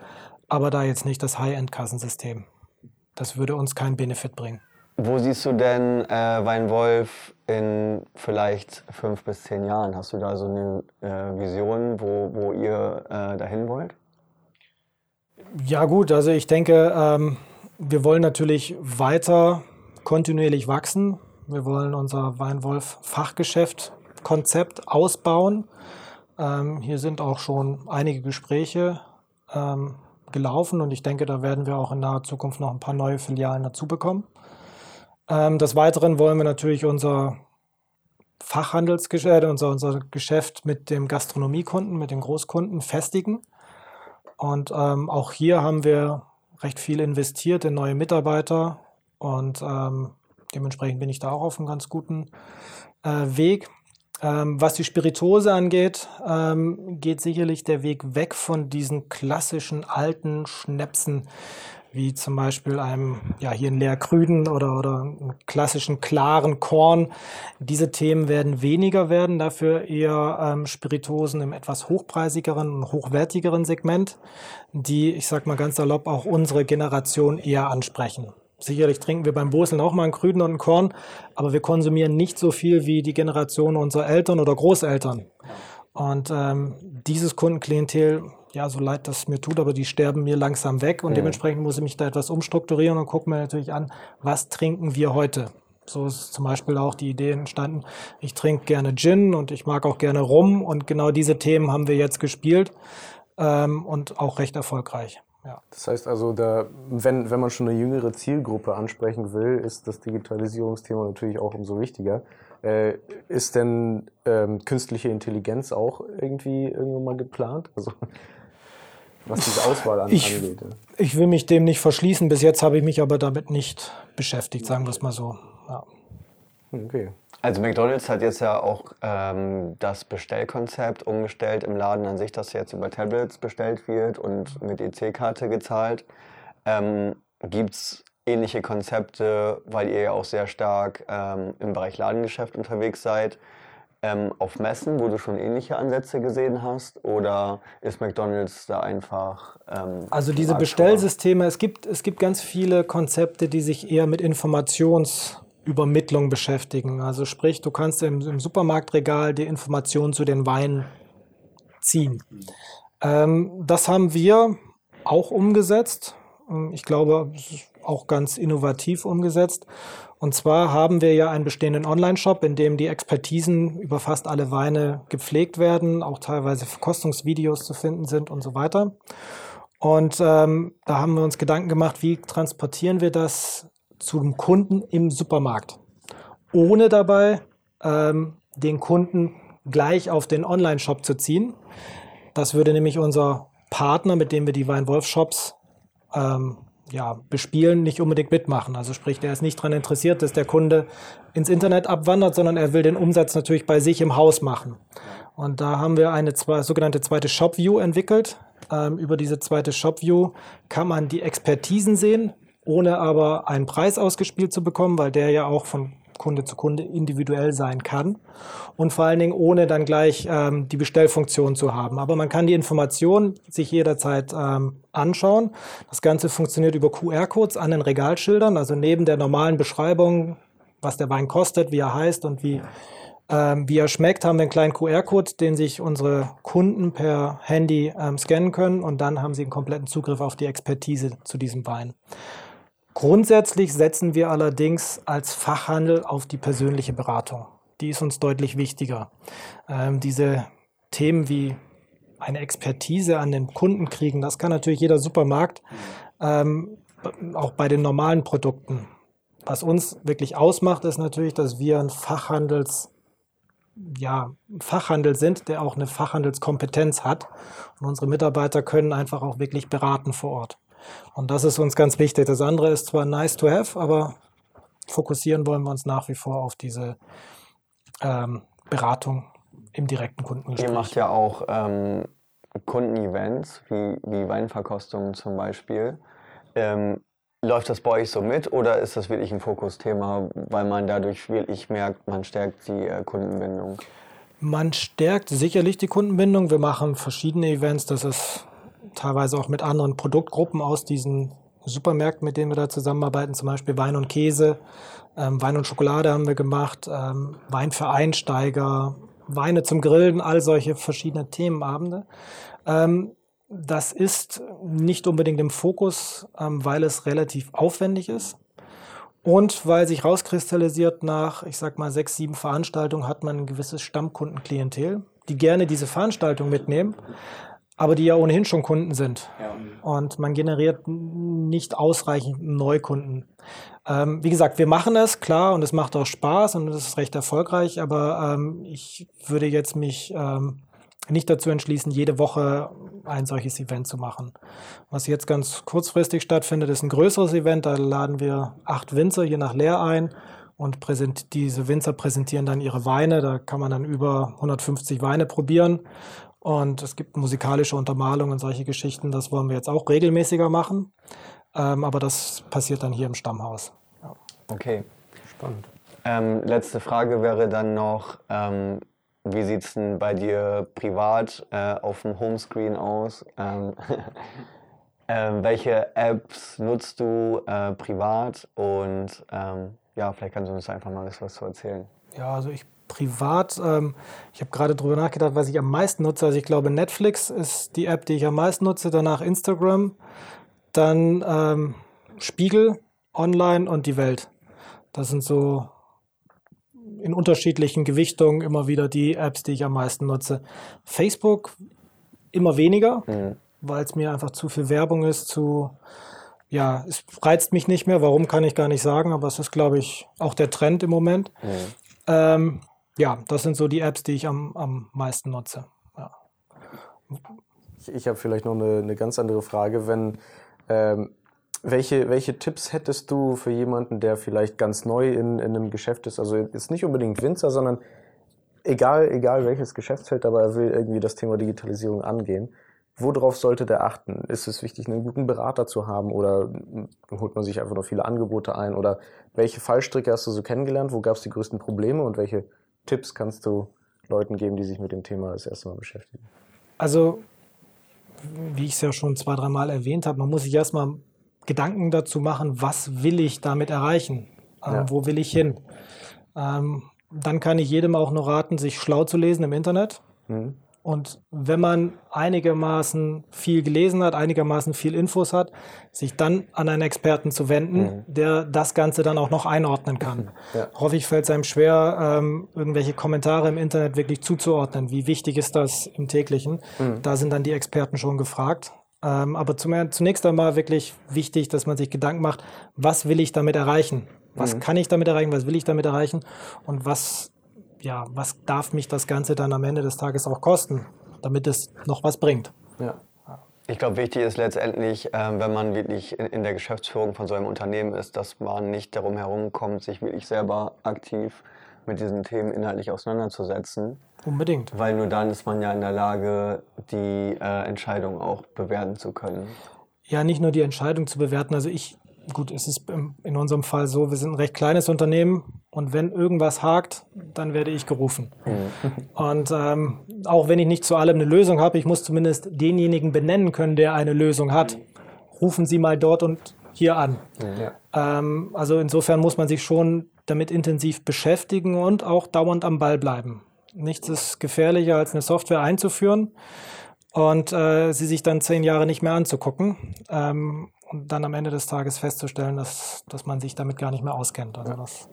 aber da jetzt nicht das High-End-Kassensystem. Das würde uns keinen Benefit bringen. Wo siehst du denn äh, Weinwolf in vielleicht fünf bis zehn Jahren? Hast du da so eine äh, Vision, wo, wo ihr äh, dahin wollt? Ja gut, also ich denke, ähm, wir wollen natürlich weiter kontinuierlich wachsen. Wir wollen unser Weinwolf-Fachgeschäft-Konzept ausbauen. Ähm, hier sind auch schon einige Gespräche ähm, gelaufen und ich denke, da werden wir auch in naher Zukunft noch ein paar neue Filialen dazu bekommen. Ähm, des Weiteren wollen wir natürlich unser Fachhandelsgeschäft, unser, unser Geschäft mit dem Gastronomiekunden, mit den Großkunden festigen. Und ähm, auch hier haben wir recht viel investiert in neue Mitarbeiter und ähm, dementsprechend bin ich da auch auf einem ganz guten äh, Weg. Ähm, was die Spirituose angeht, ähm, geht sicherlich der Weg weg von diesen klassischen alten Schnäpsen, wie zum Beispiel einem, ja, hier einen Leerkrüden oder, oder einen klassischen klaren Korn. Diese Themen werden weniger werden, dafür eher ähm, Spiritosen im etwas hochpreisigeren und hochwertigeren Segment, die, ich sag mal ganz salopp, auch unsere Generation eher ansprechen. Sicherlich trinken wir beim Boseln auch mal einen Krüden und einen Korn, aber wir konsumieren nicht so viel wie die Generation unserer Eltern oder Großeltern. Und ähm, dieses Kundenklientel ja, so leid das mir tut, aber die sterben mir langsam weg und mhm. dementsprechend muss ich mich da etwas umstrukturieren und gucke mir natürlich an, was trinken wir heute. So ist zum Beispiel auch die Idee entstanden, ich trinke gerne Gin und ich mag auch gerne Rum und genau diese Themen haben wir jetzt gespielt ähm, und auch recht erfolgreich. Ja. Das heißt also, da, wenn, wenn man schon eine jüngere Zielgruppe ansprechen will, ist das Digitalisierungsthema natürlich auch umso wichtiger. Äh, ist denn ähm, künstliche Intelligenz auch irgendwie irgendwann mal geplant? Also was diese Auswahl an, ich, angeht. Ich will mich dem nicht verschließen. Bis jetzt habe ich mich aber damit nicht beschäftigt, sagen wir es mal so. Ja. Okay. Also McDonald's hat jetzt ja auch ähm, das Bestellkonzept umgestellt im Laden an sich, dass jetzt über Tablets bestellt wird und mit EC-Karte gezahlt. Ähm, Gibt es ähnliche Konzepte, weil ihr ja auch sehr stark ähm, im Bereich Ladengeschäft unterwegs seid? ähm, auf Messen, wo du schon ähnliche Ansätze gesehen hast? Oder ist McDonald's da einfach. Ähm, also diese Bestellsysteme, es gibt, es gibt ganz viele Konzepte, die sich eher mit Informationsübermittlung beschäftigen. Also sprich, du kannst im, im Supermarktregal die Informationen zu den Weinen ziehen. Ähm, das haben wir auch umgesetzt. Ich glaube, auch ganz innovativ umgesetzt. Und zwar haben wir ja einen bestehenden Online-Shop, in dem die Expertisen über fast alle Weine gepflegt werden, auch teilweise Verkostungsvideos zu finden sind und so weiter. Und ähm, da haben wir uns Gedanken gemacht, wie transportieren wir das zum Kunden im Supermarkt, ohne dabei ähm, den Kunden gleich auf den Online-Shop zu ziehen. Das würde nämlich unser Partner, mit dem wir die Weinwolf-Shops ähm, ja, bespielen, nicht unbedingt mitmachen. Also sprich, der ist nicht daran interessiert, dass der Kunde ins Internet abwandert, sondern er will den Umsatz natürlich bei sich im Haus machen. Und da haben wir eine zwei, sogenannte zweite Shop View entwickelt. Ähm, über diese zweite Shop View kann man die Expertisen sehen, ohne aber einen Preis ausgespielt zu bekommen, weil der ja auch von Kunde zu Kunde individuell sein kann und vor allen Dingen ohne dann gleich ähm, die Bestellfunktion zu haben. Aber man kann die Informationen sich jederzeit ähm, anschauen. Das Ganze funktioniert über QR-Codes an den Regalschildern, also neben der normalen Beschreibung, was der Wein kostet, wie er heißt und wie, ähm, wie er schmeckt, haben wir einen kleinen QR-Code, den sich unsere Kunden per Handy ähm, scannen können und dann haben sie einen kompletten Zugriff auf die Expertise zu diesem Wein. Grundsätzlich setzen wir allerdings als Fachhandel auf die persönliche Beratung. Die ist uns deutlich wichtiger. Ähm, diese Themen wie eine Expertise an den Kunden kriegen, das kann natürlich jeder Supermarkt, ähm, auch bei den normalen Produkten. Was uns wirklich ausmacht, ist natürlich, dass wir ein Fachhandels, ja, Fachhandel sind, der auch eine Fachhandelskompetenz hat. Und unsere Mitarbeiter können einfach auch wirklich beraten vor Ort. Und das ist uns ganz wichtig. Das andere ist zwar nice to have, aber fokussieren wollen wir uns nach wie vor auf diese ähm, Beratung im direkten Kundengespräch. Ihr macht ja auch ähm, Kundenevents, wie, wie Weinverkostungen zum Beispiel. Ähm, läuft das bei euch so mit oder ist das wirklich ein Fokusthema, weil man dadurch wirklich merkt, man stärkt die äh, Kundenbindung? Man stärkt sicherlich die Kundenbindung. Wir machen verschiedene Events. Das ist teilweise auch mit anderen Produktgruppen aus diesen Supermärkten, mit denen wir da zusammenarbeiten, zum Beispiel Wein und Käse, ähm, Wein und Schokolade haben wir gemacht, ähm, Wein für Einsteiger, Weine zum Grillen, all solche verschiedene Themenabende. Ähm, das ist nicht unbedingt im Fokus, ähm, weil es relativ aufwendig ist. Und weil sich rauskristallisiert, nach, ich sag mal, sechs, sieben Veranstaltungen hat man ein gewisses Stammkundenklientel, die gerne diese Veranstaltung mitnehmen, aber die ja ohnehin schon Kunden sind. Ja. Und man generiert nicht ausreichend Neukunden. Ähm, wie gesagt, wir machen es, klar, und es macht auch Spaß und es ist recht erfolgreich, aber ähm, ich würde jetzt mich ähm, nicht dazu entschließen, jede Woche ein solches Event zu machen. Was jetzt ganz kurzfristig stattfindet, ist ein größeres Event. Da laden wir acht Winzer je nach Leer ein und diese Winzer präsentieren dann ihre Weine. Da kann man dann über 150 Weine probieren und es gibt musikalische Untermalungen und solche Geschichten. Das wollen wir jetzt auch regelmäßiger machen. Ähm, aber das passiert dann hier im Stammhaus. Ja. Okay. Spannend. Ähm, letzte Frage wäre dann noch, ähm, wie sieht es denn bei dir privat äh, auf dem Homescreen aus? Ähm, ähm, welche Apps nutzt du äh, privat? Und ähm, ja, vielleicht kannst du uns einfach mal was zu erzählen. Ja, also ich privat, ähm, ich habe gerade drüber nachgedacht, was ich am meisten nutze. Also ich glaube, Netflix ist die App, die ich am meisten nutze, danach Instagram, dann ähm, Spiegel, Online und die Welt. Das sind so in unterschiedlichen Gewichtungen immer wieder die Apps, die ich am meisten nutze. Facebook immer weniger, mhm. weil es mir einfach zu viel Werbung ist, zu ja, es reizt mich nicht mehr. Warum kann ich gar nicht sagen, aber es ist, glaube ich, auch der Trend im Moment. Mhm. Ähm, ja, das sind so die Apps, die ich am, am meisten nutze. Ja. Ich, ich habe vielleicht noch eine, eine, ganz andere Frage. Wenn ähm, welche, welche Tipps hättest du für jemanden, der vielleicht ganz neu in, in einem Geschäft ist? Also ist nicht unbedingt Winzer, sondern egal, egal welches Geschäftsfeld, aber er will irgendwie das Thema Digitalisierung angehen. Worauf sollte der achten? Ist es wichtig, einen guten Berater zu haben oder holt man sich einfach noch viele Angebote ein? Oder welche Fallstricke hast du so kennengelernt? Wo gab es die größten Probleme und welche Tipps kannst du Leuten geben, die sich mit dem Thema das erste Mal beschäftigen? Also, wie ich es ja schon zwei, dreimal erwähnt habe, man muss sich erstmal Gedanken dazu machen, was will ich damit erreichen? Ähm, ja. Wo will ich hin? Ähm, dann kann ich jedem auch nur raten, sich schlau zu lesen im Internet. Mhm. Und wenn man einigermaßen viel gelesen hat, einigermaßen viel Infos hat, sich dann an einen Experten zu wenden, mhm. der das Ganze dann auch noch einordnen kann. Ja. Hoffe ich, fällt es einem schwer, ähm, irgendwelche Kommentare im Internet wirklich zuzuordnen. Wie wichtig ist das im täglichen? Mhm. Da sind dann die Experten schon gefragt. Ähm, aber zunächst einmal wirklich wichtig, dass man sich Gedanken macht, was will ich damit erreichen? Was mhm. kann ich damit erreichen? Was will ich damit erreichen? Und was, ja, was darf mich das Ganze dann am Ende des Tages auch kosten, damit es noch was bringt? Ja. Ich glaube, wichtig ist letztendlich, ähm, wenn man wirklich in der Geschäftsführung von so einem Unternehmen ist, dass man nicht darum herumkommt, sich wirklich selber aktiv mit diesen Themen inhaltlich auseinanderzusetzen. Unbedingt. Weil nur dann ist man ja in der Lage, die äh, Entscheidung auch bewerten zu können. Ja, nicht nur die Entscheidung zu bewerten. Also ich, gut, es ist in unserem Fall so, wir sind ein recht kleines Unternehmen und wenn irgendwas hakt, dann werde ich gerufen. Mhm. Und ähm, auch wenn ich nicht zu allem eine Lösung habe, ich muss zumindest denjenigen benennen können, der eine Lösung hat. Rufen Sie mal dort und hier an. Ja. Ähm, also insofern muss man sich schon damit intensiv beschäftigen und auch dauernd am Ball bleiben. Nichts ist gefährlicher, als eine Software einzuführen und äh, sie sich dann zehn Jahre nicht mehr anzugucken ähm, und dann am Ende des Tages festzustellen, dass, dass man sich damit gar nicht mehr auskennt. Also das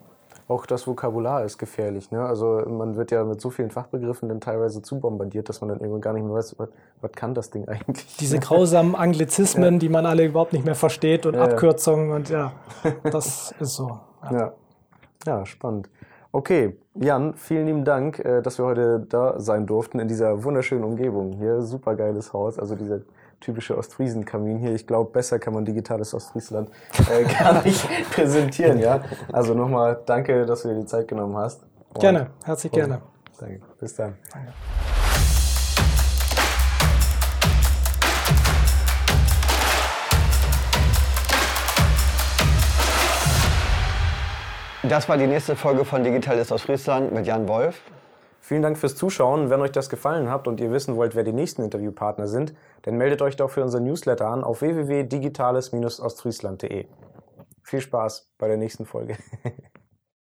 auch das Vokabular ist gefährlich. Ne? Also man wird ja mit so vielen Fachbegriffen dann teilweise zu bombardiert, dass man dann irgendwann gar nicht mehr weiß, was, was kann das Ding eigentlich? Diese grausamen Anglizismen, ja. die man alle überhaupt nicht mehr versteht und ja, Abkürzungen ja. und ja, das ist so. Ja. ja, spannend. Okay, Jan, vielen lieben Dank, äh, dass wir heute da sein durften in dieser wunderschönen Umgebung. Hier super geiles Haus, also dieser typische Ostfriesen-Kamin hier. Ich glaube, besser kann man digitales Ostfriesland äh, gar nicht präsentieren. Ja? Also nochmal danke, dass du dir die Zeit genommen hast. Und gerne, herzlich gerne. Danke. Bis dann. Danke. Das war die nächste Folge von Digital ist aus Friesland mit Jan Wolf. Vielen Dank fürs Zuschauen. Wenn euch das gefallen hat und ihr wissen wollt, wer die nächsten Interviewpartner sind, dann meldet euch doch für unser Newsletter an auf www.digitales-ostfriesland.de. Viel Spaß bei der nächsten Folge.